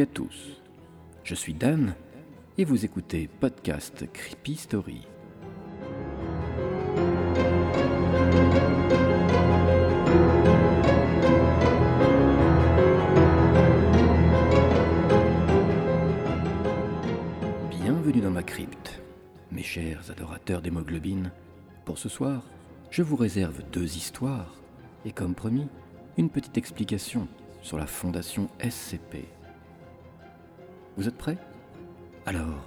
à tous. Je suis Dan et vous écoutez Podcast Creepy Story. Bienvenue dans ma crypte, mes chers adorateurs d'hémoglobine. Pour ce soir, je vous réserve deux histoires et comme promis, une petite explication sur la fondation SCP. Vous êtes prêts? Alors,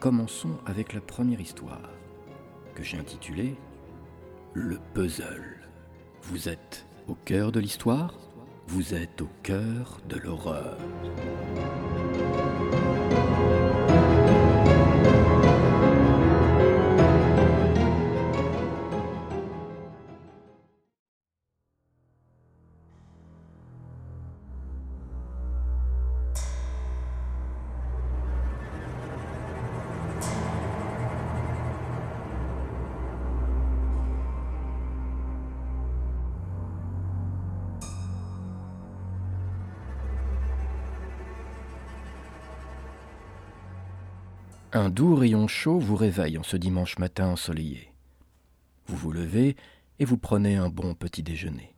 commençons avec la première histoire, que j'ai intitulée Le puzzle. Vous êtes au cœur de l'histoire? Vous êtes au cœur de l'horreur? Un doux rayon chaud vous réveille en ce dimanche matin ensoleillé. Vous vous levez et vous prenez un bon petit déjeuner.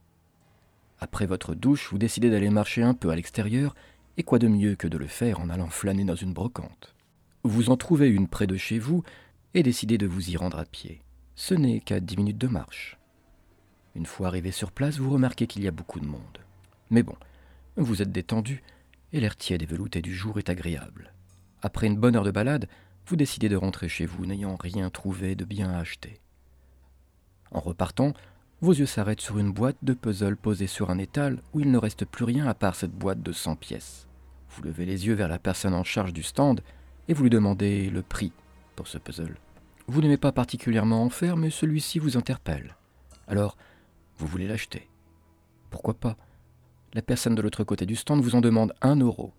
Après votre douche, vous décidez d'aller marcher un peu à l'extérieur, et quoi de mieux que de le faire en allant flâner dans une brocante. Vous en trouvez une près de chez vous et décidez de vous y rendre à pied. Ce n'est qu'à dix minutes de marche. Une fois arrivé sur place, vous remarquez qu'il y a beaucoup de monde. Mais bon, vous êtes détendu et l'air tiède et velouté du jour est agréable. Après une bonne heure de balade, vous décidez de rentrer chez vous n'ayant rien trouvé de bien à acheter. En repartant, vos yeux s'arrêtent sur une boîte de puzzle posée sur un étal où il ne reste plus rien à part cette boîte de 100 pièces. Vous levez les yeux vers la personne en charge du stand et vous lui demandez le prix pour ce puzzle. Vous n'aimez pas particulièrement en faire, mais celui-ci vous interpelle. Alors, vous voulez l'acheter. Pourquoi pas? La personne de l'autre côté du stand vous en demande un euro.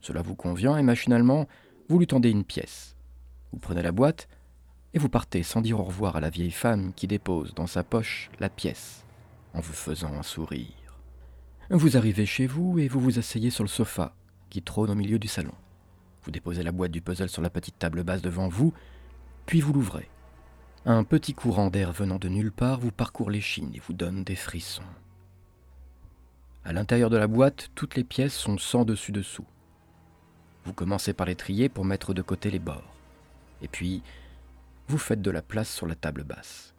Cela vous convient et machinalement, vous lui tendez une pièce. Vous prenez la boîte et vous partez sans dire au revoir à la vieille femme qui dépose dans sa poche la pièce en vous faisant un sourire. Vous arrivez chez vous et vous vous asseyez sur le sofa qui trône au milieu du salon. Vous déposez la boîte du puzzle sur la petite table basse devant vous, puis vous l'ouvrez. Un petit courant d'air venant de nulle part vous parcourt l'échine et vous donne des frissons. À l'intérieur de la boîte, toutes les pièces sont sans dessus-dessous. Vous commencez par les trier pour mettre de côté les bords. Et puis, vous faites de la place sur la table basse.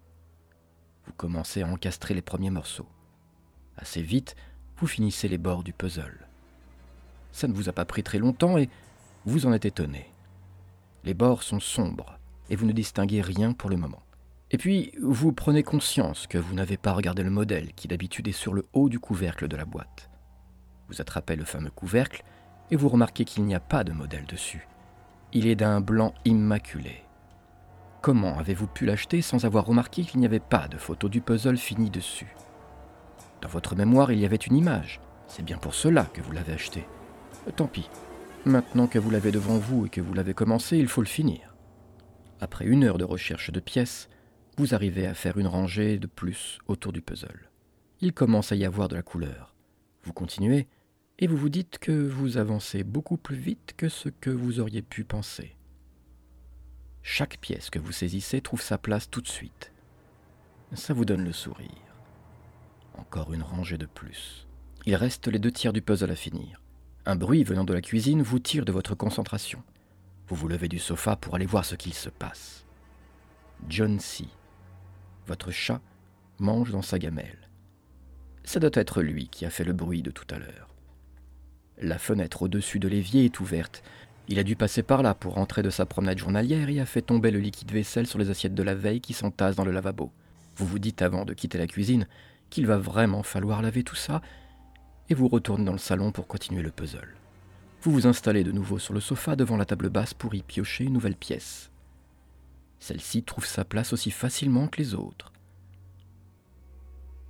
Vous commencez à encastrer les premiers morceaux. Assez vite, vous finissez les bords du puzzle. Ça ne vous a pas pris très longtemps et vous en êtes étonné. Les bords sont sombres et vous ne distinguez rien pour le moment. Et puis, vous prenez conscience que vous n'avez pas regardé le modèle qui d'habitude est sur le haut du couvercle de la boîte. Vous attrapez le fameux couvercle et vous remarquez qu'il n'y a pas de modèle dessus. Il est d'un blanc immaculé. Comment avez-vous pu l'acheter sans avoir remarqué qu'il n'y avait pas de photo du puzzle fini dessus? Dans votre mémoire, il y avait une image. C'est bien pour cela que vous l'avez acheté. Tant pis. Maintenant que vous l'avez devant vous et que vous l'avez commencé, il faut le finir. Après une heure de recherche de pièces, vous arrivez à faire une rangée de plus autour du puzzle. Il commence à y avoir de la couleur. Vous continuez, et vous vous dites que vous avancez beaucoup plus vite que ce que vous auriez pu penser. Chaque pièce que vous saisissez trouve sa place tout de suite. Ça vous donne le sourire. Encore une rangée de plus. Il reste les deux tiers du puzzle à finir. Un bruit venant de la cuisine vous tire de votre concentration. Vous vous levez du sofa pour aller voir ce qu'il se passe. John C., votre chat, mange dans sa gamelle. Ça doit être lui qui a fait le bruit de tout à l'heure. La fenêtre au-dessus de l'évier est ouverte. Il a dû passer par là pour rentrer de sa promenade journalière et a fait tomber le liquide vaisselle sur les assiettes de la veille qui s'entassent dans le lavabo. Vous vous dites avant de quitter la cuisine qu'il va vraiment falloir laver tout ça, et vous retournez dans le salon pour continuer le puzzle. Vous vous installez de nouveau sur le sofa devant la table basse pour y piocher une nouvelle pièce. Celle-ci trouve sa place aussi facilement que les autres.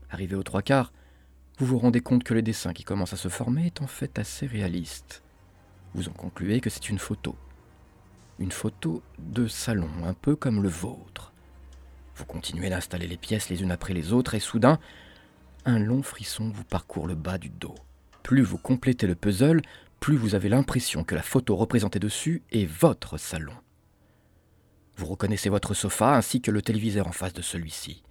Arrivé aux trois quarts, vous vous rendez compte que le dessin qui commence à se former est en fait assez réaliste. Vous en concluez que c'est une photo. Une photo de salon, un peu comme le vôtre. Vous continuez d'installer les pièces les unes après les autres et soudain, un long frisson vous parcourt le bas du dos. Plus vous complétez le puzzle, plus vous avez l'impression que la photo représentée dessus est votre salon. Vous reconnaissez votre sofa ainsi que le téléviseur en face de celui-ci.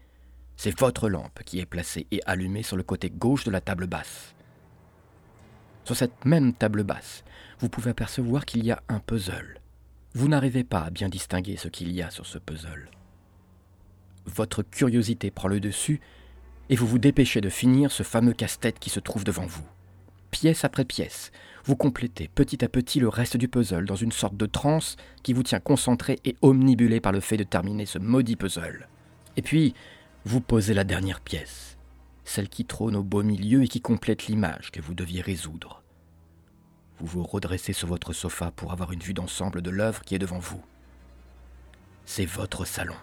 C'est votre lampe qui est placée et allumée sur le côté gauche de la table basse. Sur cette même table basse, vous pouvez apercevoir qu'il y a un puzzle. Vous n'arrivez pas à bien distinguer ce qu'il y a sur ce puzzle. Votre curiosité prend le dessus et vous vous dépêchez de finir ce fameux casse-tête qui se trouve devant vous. Pièce après pièce, vous complétez petit à petit le reste du puzzle dans une sorte de transe qui vous tient concentré et omnibulé par le fait de terminer ce maudit puzzle. Et puis, vous posez la dernière pièce, celle qui trône au beau milieu et qui complète l'image que vous deviez résoudre. Vous vous redressez sur votre sofa pour avoir une vue d'ensemble de l'œuvre qui est devant vous. C'est votre salon.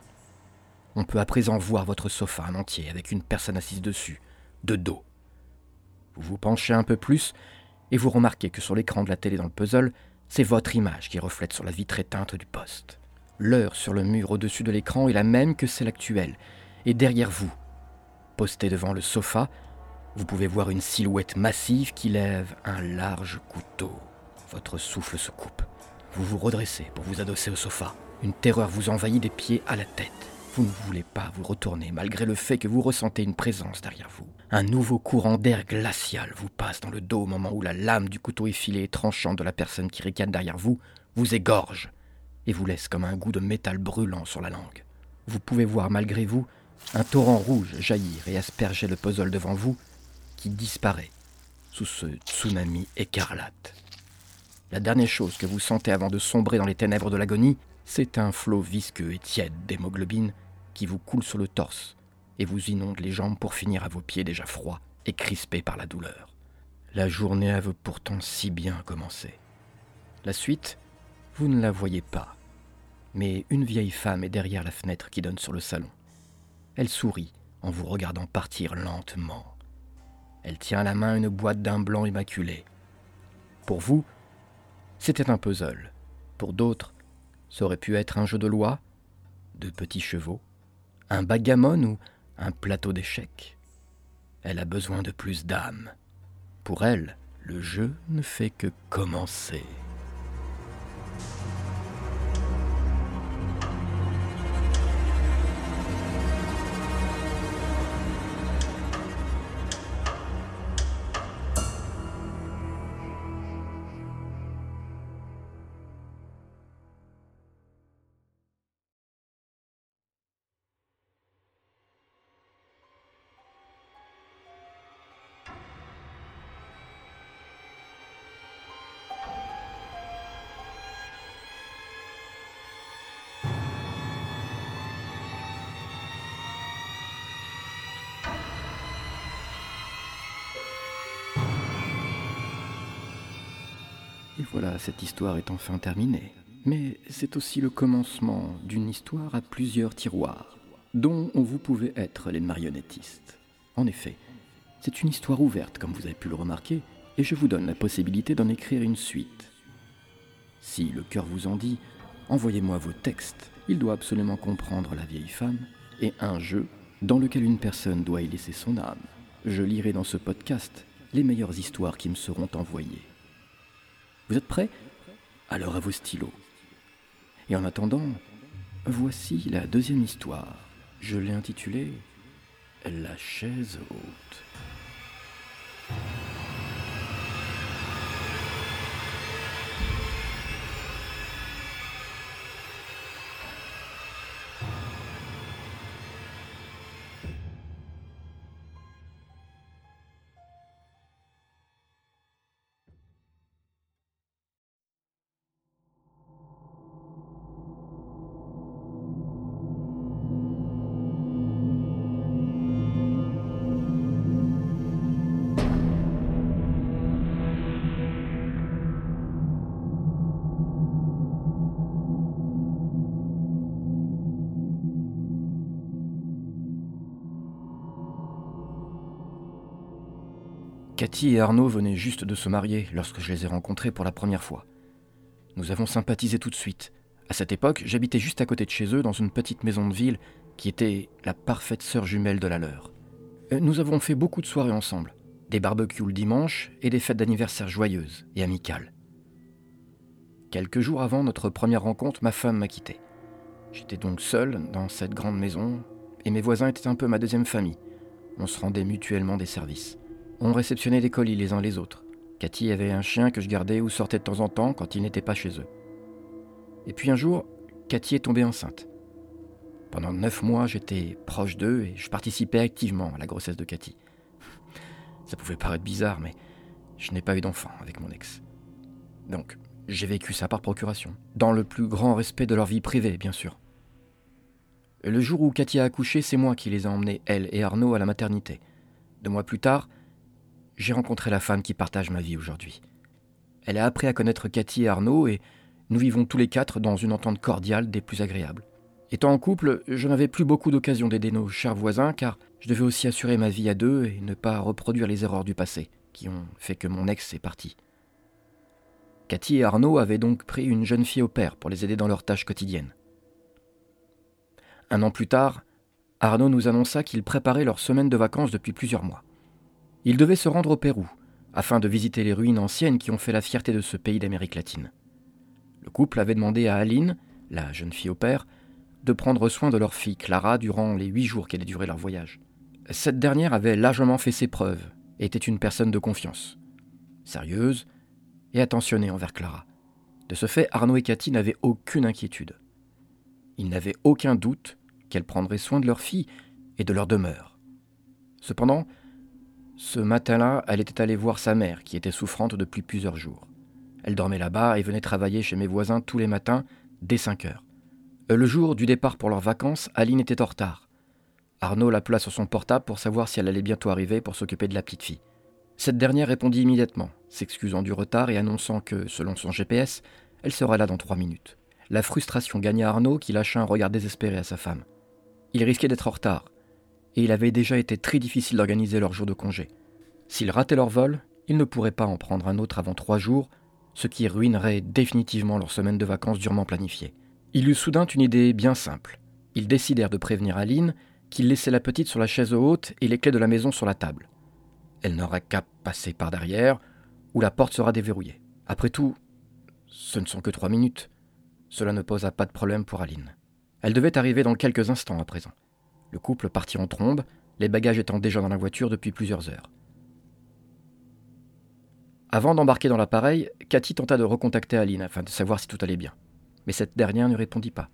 On peut à présent voir votre sofa en entier avec une personne assise dessus, de dos. Vous vous penchez un peu plus et vous remarquez que sur l'écran de la télé dans le puzzle, c'est votre image qui reflète sur la vitre éteinte du poste. L'heure sur le mur au-dessus de l'écran est la même que celle actuelle, et derrière vous, posté devant le sofa, vous pouvez voir une silhouette massive qui lève un large couteau. Votre souffle se coupe. Vous vous redressez pour vous adosser au sofa. Une terreur vous envahit des pieds à la tête. Vous ne voulez pas vous retourner malgré le fait que vous ressentez une présence derrière vous. Un nouveau courant d'air glacial vous passe dans le dos au moment où la lame du couteau effilé et tranchant de la personne qui ricane derrière vous vous égorge et vous laisse comme un goût de métal brûlant sur la langue. Vous pouvez voir malgré vous un torrent rouge jaillir et asperger le puzzle devant vous qui disparaît sous ce tsunami écarlate. La dernière chose que vous sentez avant de sombrer dans les ténèbres de l'agonie, c'est un flot visqueux et tiède d'hémoglobine qui vous coule sur le torse et vous inonde les jambes pour finir à vos pieds déjà froids et crispés par la douleur. La journée avait pourtant si bien commencé. La suite, vous ne la voyez pas, mais une vieille femme est derrière la fenêtre qui donne sur le salon. Elle sourit en vous regardant partir lentement. Elle tient à la main une boîte d'un blanc immaculé. Pour vous, c'était un puzzle. Pour d'autres, ça aurait pu être un jeu de loi, de petits chevaux, un bagamon ou un plateau d'échecs. Elle a besoin de plus d'âme. Pour elle, le jeu ne fait que commencer. Et voilà, cette histoire est enfin terminée. Mais c'est aussi le commencement d'une histoire à plusieurs tiroirs, dont vous pouvez être les marionnettistes. En effet, c'est une histoire ouverte, comme vous avez pu le remarquer, et je vous donne la possibilité d'en écrire une suite. Si le cœur vous en dit, envoyez-moi vos textes. Il doit absolument comprendre la vieille femme et un jeu dans lequel une personne doit y laisser son âme. Je lirai dans ce podcast les meilleures histoires qui me seront envoyées. Vous êtes prêts? Alors à vos stylos. Et en attendant, voici la deuxième histoire. Je l'ai intitulée La chaise haute. Cathy et Arnaud venaient juste de se marier lorsque je les ai rencontrés pour la première fois. Nous avons sympathisé tout de suite. À cette époque, j'habitais juste à côté de chez eux dans une petite maison de ville qui était la parfaite sœur jumelle de la leur. Euh, nous avons fait beaucoup de soirées ensemble, des barbecues le dimanche et des fêtes d'anniversaire joyeuses et amicales. Quelques jours avant notre première rencontre, ma femme m'a quitté. J'étais donc seul dans cette grande maison et mes voisins étaient un peu ma deuxième famille. On se rendait mutuellement des services. On réceptionnait des colis les uns les autres. Cathy avait un chien que je gardais ou sortais de temps en temps quand il n'était pas chez eux. Et puis un jour, Cathy est tombée enceinte. Pendant neuf mois, j'étais proche d'eux et je participais activement à la grossesse de Cathy. Ça pouvait paraître bizarre, mais je n'ai pas eu d'enfant avec mon ex. Donc, j'ai vécu ça par procuration, dans le plus grand respect de leur vie privée, bien sûr. Le jour où Cathy a accouché, c'est moi qui les ai emmenés, elle et Arnaud, à la maternité. Deux mois plus tard, j'ai rencontré la femme qui partage ma vie aujourd'hui. Elle a appris à connaître Cathy et Arnaud et nous vivons tous les quatre dans une entente cordiale des plus agréables. Étant en couple, je n'avais plus beaucoup d'occasions d'aider nos chers voisins car je devais aussi assurer ma vie à deux et ne pas reproduire les erreurs du passé qui ont fait que mon ex est parti. Cathy et Arnaud avaient donc pris une jeune fille au père pour les aider dans leurs tâches quotidiennes. Un an plus tard, Arnaud nous annonça qu'il préparait leur semaine de vacances depuis plusieurs mois. Il devait se rendre au Pérou, afin de visiter les ruines anciennes qui ont fait la fierté de ce pays d'Amérique latine. Le couple avait demandé à Aline, la jeune fille au père, de prendre soin de leur fille Clara durant les huit jours qu'allait durer leur voyage. Cette dernière avait largement fait ses preuves et était une personne de confiance, sérieuse et attentionnée envers Clara. De ce fait, Arnaud et Cathy n'avaient aucune inquiétude. Ils n'avaient aucun doute qu'elle prendrait soin de leur fille et de leur demeure. Cependant, ce matin-là, elle était allée voir sa mère, qui était souffrante depuis plusieurs jours. Elle dormait là-bas et venait travailler chez mes voisins tous les matins, dès 5 heures. Euh, le jour du départ pour leurs vacances, Aline était en retard. Arnaud l'appela sur son portable pour savoir si elle allait bientôt arriver pour s'occuper de la petite fille. Cette dernière répondit immédiatement, s'excusant du retard et annonçant que, selon son GPS, elle serait là dans trois minutes. La frustration gagna Arnaud qui lâcha un regard désespéré à sa femme. Il risquait d'être en retard, et il avait déjà été très difficile d'organiser leur jour de congé. S'ils rataient leur vol, ils ne pourraient pas en prendre un autre avant trois jours, ce qui ruinerait définitivement leur semaine de vacances durement planifiée. Il eut soudain une idée bien simple. Ils décidèrent de prévenir Aline qu'il laissait la petite sur la chaise haute et les clés de la maison sur la table. Elle n'aura qu'à passer par derrière, ou la porte sera déverrouillée. Après tout, ce ne sont que trois minutes. Cela ne posa pas de problème pour Aline. Elle devait arriver dans quelques instants à présent. Le couple partit en trombe, les bagages étant déjà dans la voiture depuis plusieurs heures. Avant d'embarquer dans l'appareil, Cathy tenta de recontacter Aline afin de savoir si tout allait bien. Mais cette dernière ne répondit pas.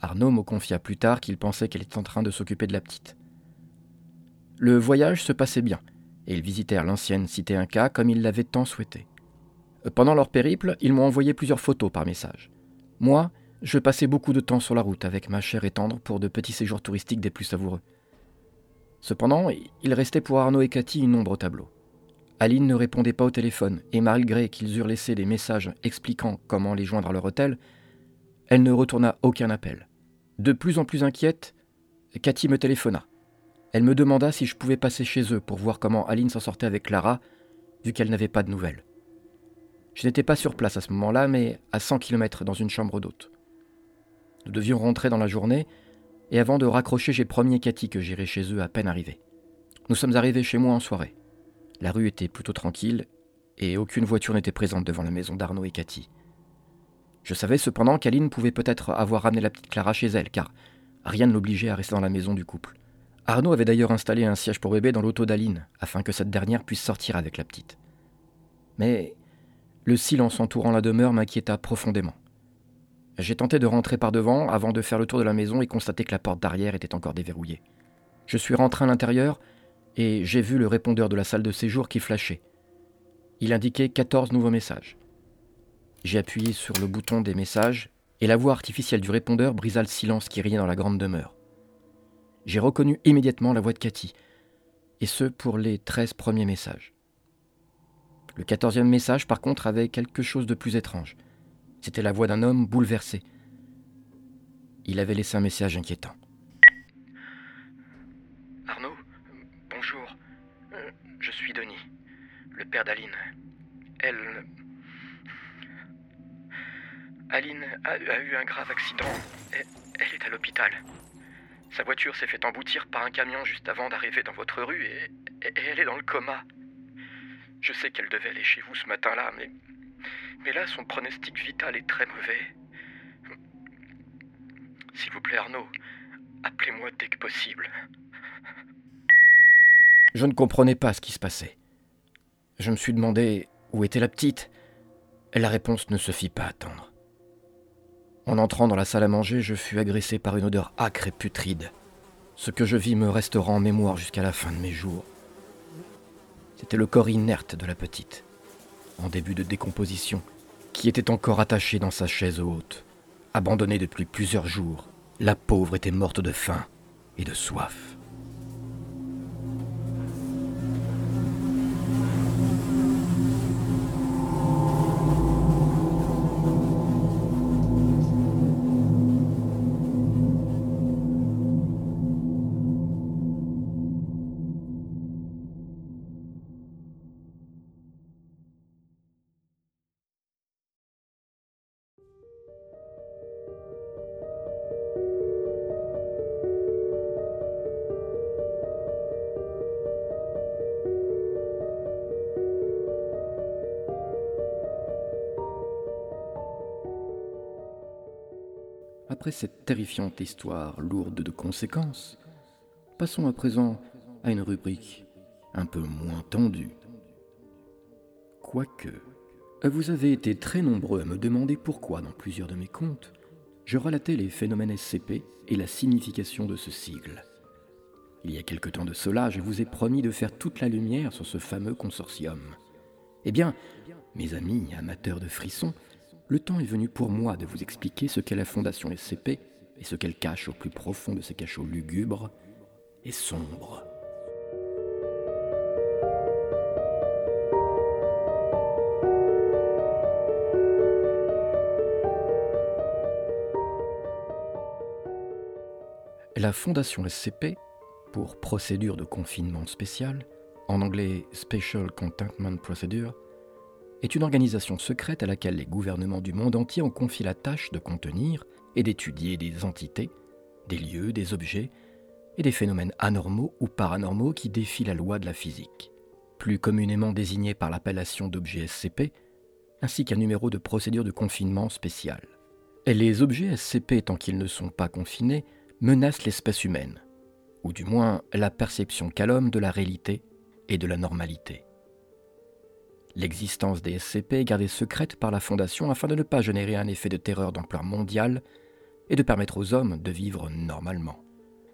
Arnaud me confia plus tard qu'il pensait qu'elle était en train de s'occuper de la petite. Le voyage se passait bien, et ils visitèrent l'ancienne cité Inca comme ils l'avaient tant souhaité. Pendant leur périple, ils m'ont envoyé plusieurs photos par message. Moi, je passais beaucoup de temps sur la route avec ma chère et tendre pour de petits séjours touristiques des plus savoureux. Cependant, il restait pour Arnaud et Cathy une ombre au tableau. Aline ne répondait pas au téléphone, et malgré qu'ils eurent laissé des messages expliquant comment les joindre à leur hôtel, elle ne retourna aucun appel. De plus en plus inquiète, Cathy me téléphona. Elle me demanda si je pouvais passer chez eux pour voir comment Aline s'en sortait avec Clara, vu qu'elle n'avait pas de nouvelles. Je n'étais pas sur place à ce moment-là, mais à 100 km dans une chambre d'hôte. Nous devions rentrer dans la journée, et avant de raccrocher, j'ai promis Cathy que j'irais chez eux à peine arrivé. Nous sommes arrivés chez moi en soirée. La rue était plutôt tranquille, et aucune voiture n'était présente devant la maison d'Arnaud et Cathy. Je savais cependant qu'Aline pouvait peut-être avoir ramené la petite Clara chez elle, car rien ne l'obligeait à rester dans la maison du couple. Arnaud avait d'ailleurs installé un siège pour bébé dans l'auto d'Aline, afin que cette dernière puisse sortir avec la petite. Mais le silence entourant la demeure m'inquiéta profondément. J'ai tenté de rentrer par devant avant de faire le tour de la maison et constater que la porte d'arrière était encore déverrouillée. Je suis rentré à l'intérieur et j'ai vu le répondeur de la salle de séjour qui flashait. Il indiquait 14 nouveaux messages. J'ai appuyé sur le bouton des messages et la voix artificielle du répondeur brisa le silence qui riait dans la grande demeure. J'ai reconnu immédiatement la voix de Cathy, et ce pour les 13 premiers messages. Le quatorzième message, par contre, avait quelque chose de plus étrange. C'était la voix d'un homme bouleversé. Il avait laissé un message inquiétant. Arnaud, bonjour. Euh, je suis Denis, le père d'Aline. Elle... Aline a, eu un grave accident. Elle, est à l'hôpital. Sa voiture s'est fait emboutir par un camion juste avant d'arriver dans votre rue et Et elle est dans le coma. Je sais qu'elle devait aller chez vous ce matin-là, mais. Mais là, son pronostic vital est très mauvais. S'il vous plaît, Arnaud, appelez-moi dès que possible. Je ne comprenais pas ce qui se passait. Je me suis demandé où était la petite. Et la réponse ne se fit pas attendre. En entrant dans la salle à manger, je fus agressé par une odeur âcre et putride. Ce que je vis me restera en mémoire jusqu'à la fin de mes jours. C'était le corps inerte de la petite, en début de décomposition, qui était encore attachée dans sa chaise haute. Abandonnée depuis plusieurs jours, la pauvre était morte de faim et de soif. Après cette terrifiante histoire lourde de conséquences, passons à présent à une rubrique un peu moins tendue. Quoique, vous avez été très nombreux à me demander pourquoi, dans plusieurs de mes contes, je relatais les phénomènes SCP et la signification de ce sigle. Il y a quelque temps de cela, je vous ai promis de faire toute la lumière sur ce fameux consortium. Eh bien, mes amis amateurs de frissons, le temps est venu pour moi de vous expliquer ce qu'est la Fondation SCP et ce qu'elle cache au plus profond de ses cachots lugubres et sombres. La Fondation SCP, pour procédure de confinement spécial, en anglais Special Containment Procedure, est une organisation secrète à laquelle les gouvernements du monde entier ont confié la tâche de contenir et d'étudier des entités, des lieux, des objets et des phénomènes anormaux ou paranormaux qui défient la loi de la physique, plus communément désignés par l'appellation d'objets SCP, ainsi qu'un numéro de procédure de confinement spécial. Et les objets SCP, tant qu'ils ne sont pas confinés, menacent l'espèce humaine, ou du moins la perception l'homme de la réalité et de la normalité. L'existence des SCP est gardée secrète par la Fondation afin de ne pas générer un effet de terreur d'ampleur mondiale et de permettre aux hommes de vivre normalement.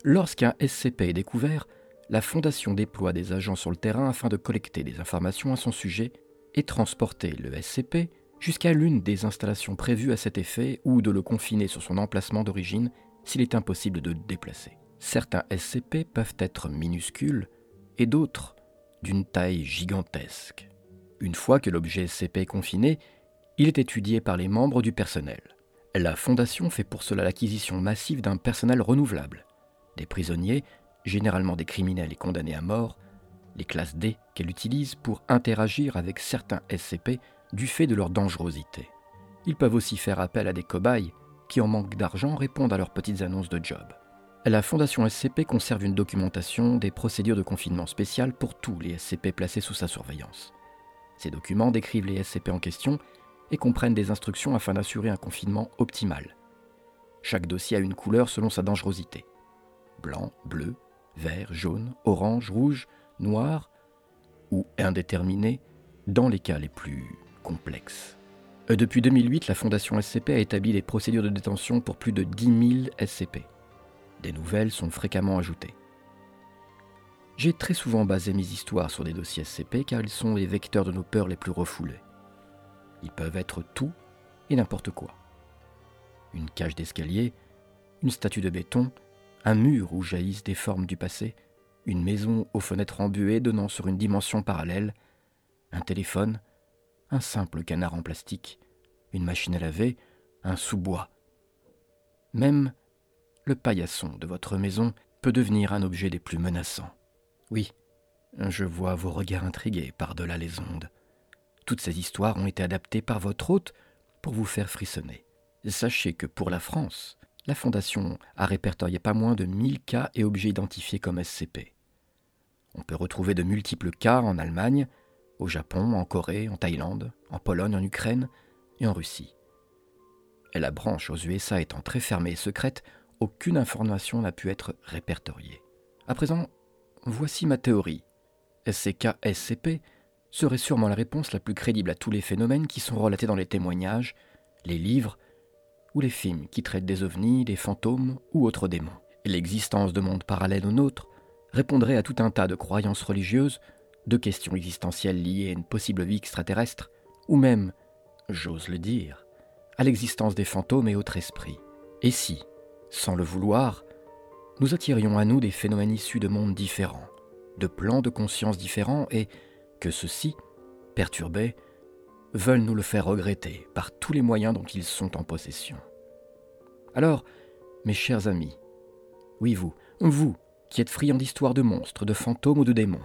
Lorsqu'un SCP est découvert, la Fondation déploie des agents sur le terrain afin de collecter des informations à son sujet et transporter le SCP jusqu'à l'une des installations prévues à cet effet ou de le confiner sur son emplacement d'origine s'il est impossible de le déplacer. Certains SCP peuvent être minuscules et d'autres d'une taille gigantesque. Une fois que l'objet SCP est confiné, il est étudié par les membres du personnel. La Fondation fait pour cela l'acquisition massive d'un personnel renouvelable. Des prisonniers, généralement des criminels et condamnés à mort, les classes D qu'elle utilise pour interagir avec certains SCP du fait de leur dangerosité. Ils peuvent aussi faire appel à des cobayes qui, en manque d'argent, répondent à leurs petites annonces de job. La Fondation SCP conserve une documentation des procédures de confinement spécial pour tous les SCP placés sous sa surveillance. Ces documents décrivent les SCP en question et comprennent des instructions afin d'assurer un confinement optimal. Chaque dossier a une couleur selon sa dangerosité. Blanc, bleu, vert, jaune, orange, rouge, noir ou indéterminé dans les cas les plus complexes. Euh, depuis 2008, la Fondation SCP a établi des procédures de détention pour plus de 10 000 SCP. Des nouvelles sont fréquemment ajoutées. J'ai très souvent basé mes histoires sur des dossiers SCP car ils sont les vecteurs de nos peurs les plus refoulées. Ils peuvent être tout et n'importe quoi. Une cage d'escalier, une statue de béton, un mur où jaillissent des formes du passé, une maison aux fenêtres embuées donnant sur une dimension parallèle, un téléphone, un simple canard en plastique, une machine à laver, un sous-bois. Même le paillasson de votre maison peut devenir un objet des plus menaçants. Oui, je vois vos regards intrigués par-delà les ondes. Toutes ces histoires ont été adaptées par votre hôte pour vous faire frissonner. Sachez que pour la France, la Fondation a répertorié pas moins de 1000 cas et objets identifiés comme SCP. On peut retrouver de multiples cas en Allemagne, au Japon, en Corée, en Thaïlande, en Pologne, en Ukraine et en Russie. Et la branche aux USA étant très fermée et secrète, aucune information n'a pu être répertoriée. À présent, voici ma théorie. SCK-SCP serait sûrement la réponse la plus crédible à tous les phénomènes qui sont relatés dans les témoignages, les livres ou les films qui traitent des ovnis, des fantômes ou autres démons. L'existence de mondes parallèles aux nôtres répondrait à tout un tas de croyances religieuses, de questions existentielles liées à une possible vie extraterrestre, ou même, j'ose le dire, à l'existence des fantômes et autres esprits. Et si, sans le vouloir, nous attirions à nous des phénomènes issus de mondes différents, de plans de conscience différents, et que ceux-ci, perturbés, veulent nous le faire regretter par tous les moyens dont ils sont en possession. Alors, mes chers amis, oui vous, vous qui êtes friands d'histoires de monstres, de fantômes ou de démons,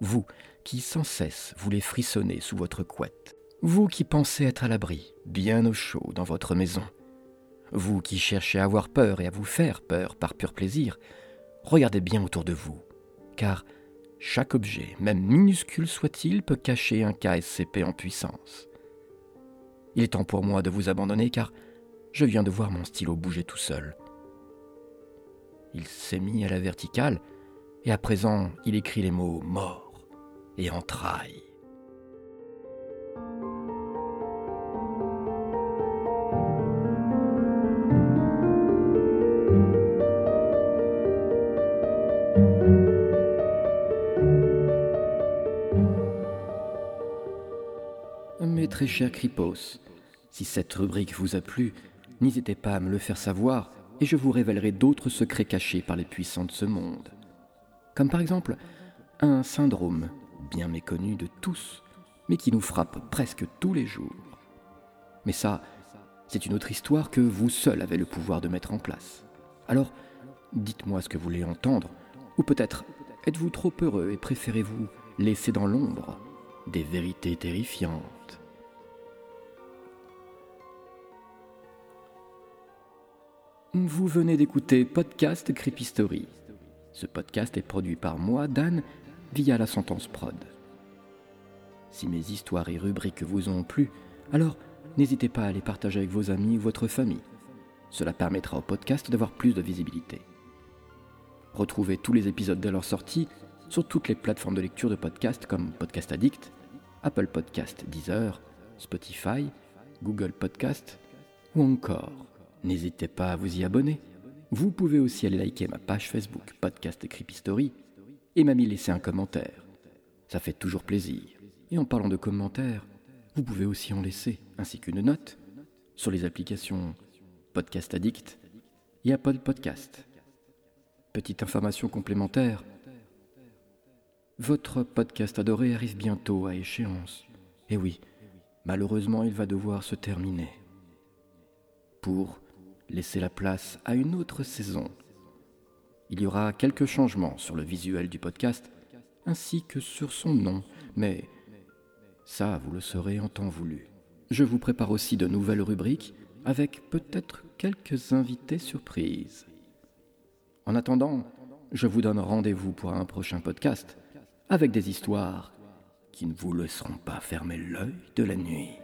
vous qui sans cesse voulez frissonner sous votre couette, vous qui pensez être à l'abri, bien au chaud dans votre maison, vous qui cherchez à avoir peur et à vous faire peur par pur plaisir, regardez bien autour de vous, car chaque objet, même minuscule soit-il, peut cacher un KSCP en puissance. Il est temps pour moi de vous abandonner car je viens de voir mon stylo bouger tout seul. Il s'est mis à la verticale et à présent il écrit les mots mort et entrailles. Chers Kripos, si cette rubrique vous a plu, n'hésitez pas à me le faire savoir et je vous révélerai d'autres secrets cachés par les puissants de ce monde. Comme par exemple un syndrome bien méconnu de tous, mais qui nous frappe presque tous les jours. Mais ça, c'est une autre histoire que vous seul avez le pouvoir de mettre en place. Alors, dites-moi ce que vous voulez entendre, ou peut-être êtes-vous trop heureux et préférez-vous laisser dans l'ombre des vérités terrifiantes? Vous venez d'écouter Podcast Creepy Story. Ce podcast est produit par moi, Dan, via la sentence prod. Si mes histoires et rubriques vous ont plu, alors n'hésitez pas à les partager avec vos amis ou votre famille. Cela permettra au podcast d'avoir plus de visibilité. Retrouvez tous les épisodes de leur sortie sur toutes les plateformes de lecture de podcasts comme Podcast Addict, Apple Podcast Deezer, Spotify, Google Podcast ou encore. N'hésitez pas à vous y abonner. Vous pouvez aussi aller liker ma page Facebook Podcast Creepy Story et m'y laisser un commentaire. Ça fait toujours plaisir. Et en parlant de commentaires, vous pouvez aussi en laisser, ainsi qu'une note, sur les applications Podcast Addict et Apple Podcast. Petite information complémentaire, votre podcast adoré arrive bientôt à échéance. Et oui, malheureusement, il va devoir se terminer. Pour laisser la place à une autre saison. Il y aura quelques changements sur le visuel du podcast, ainsi que sur son nom, mais ça, vous le saurez en temps voulu. Je vous prépare aussi de nouvelles rubriques, avec peut-être quelques invités surprises. En attendant, je vous donne rendez-vous pour un prochain podcast avec des histoires qui ne vous laisseront pas fermer l'œil de la nuit.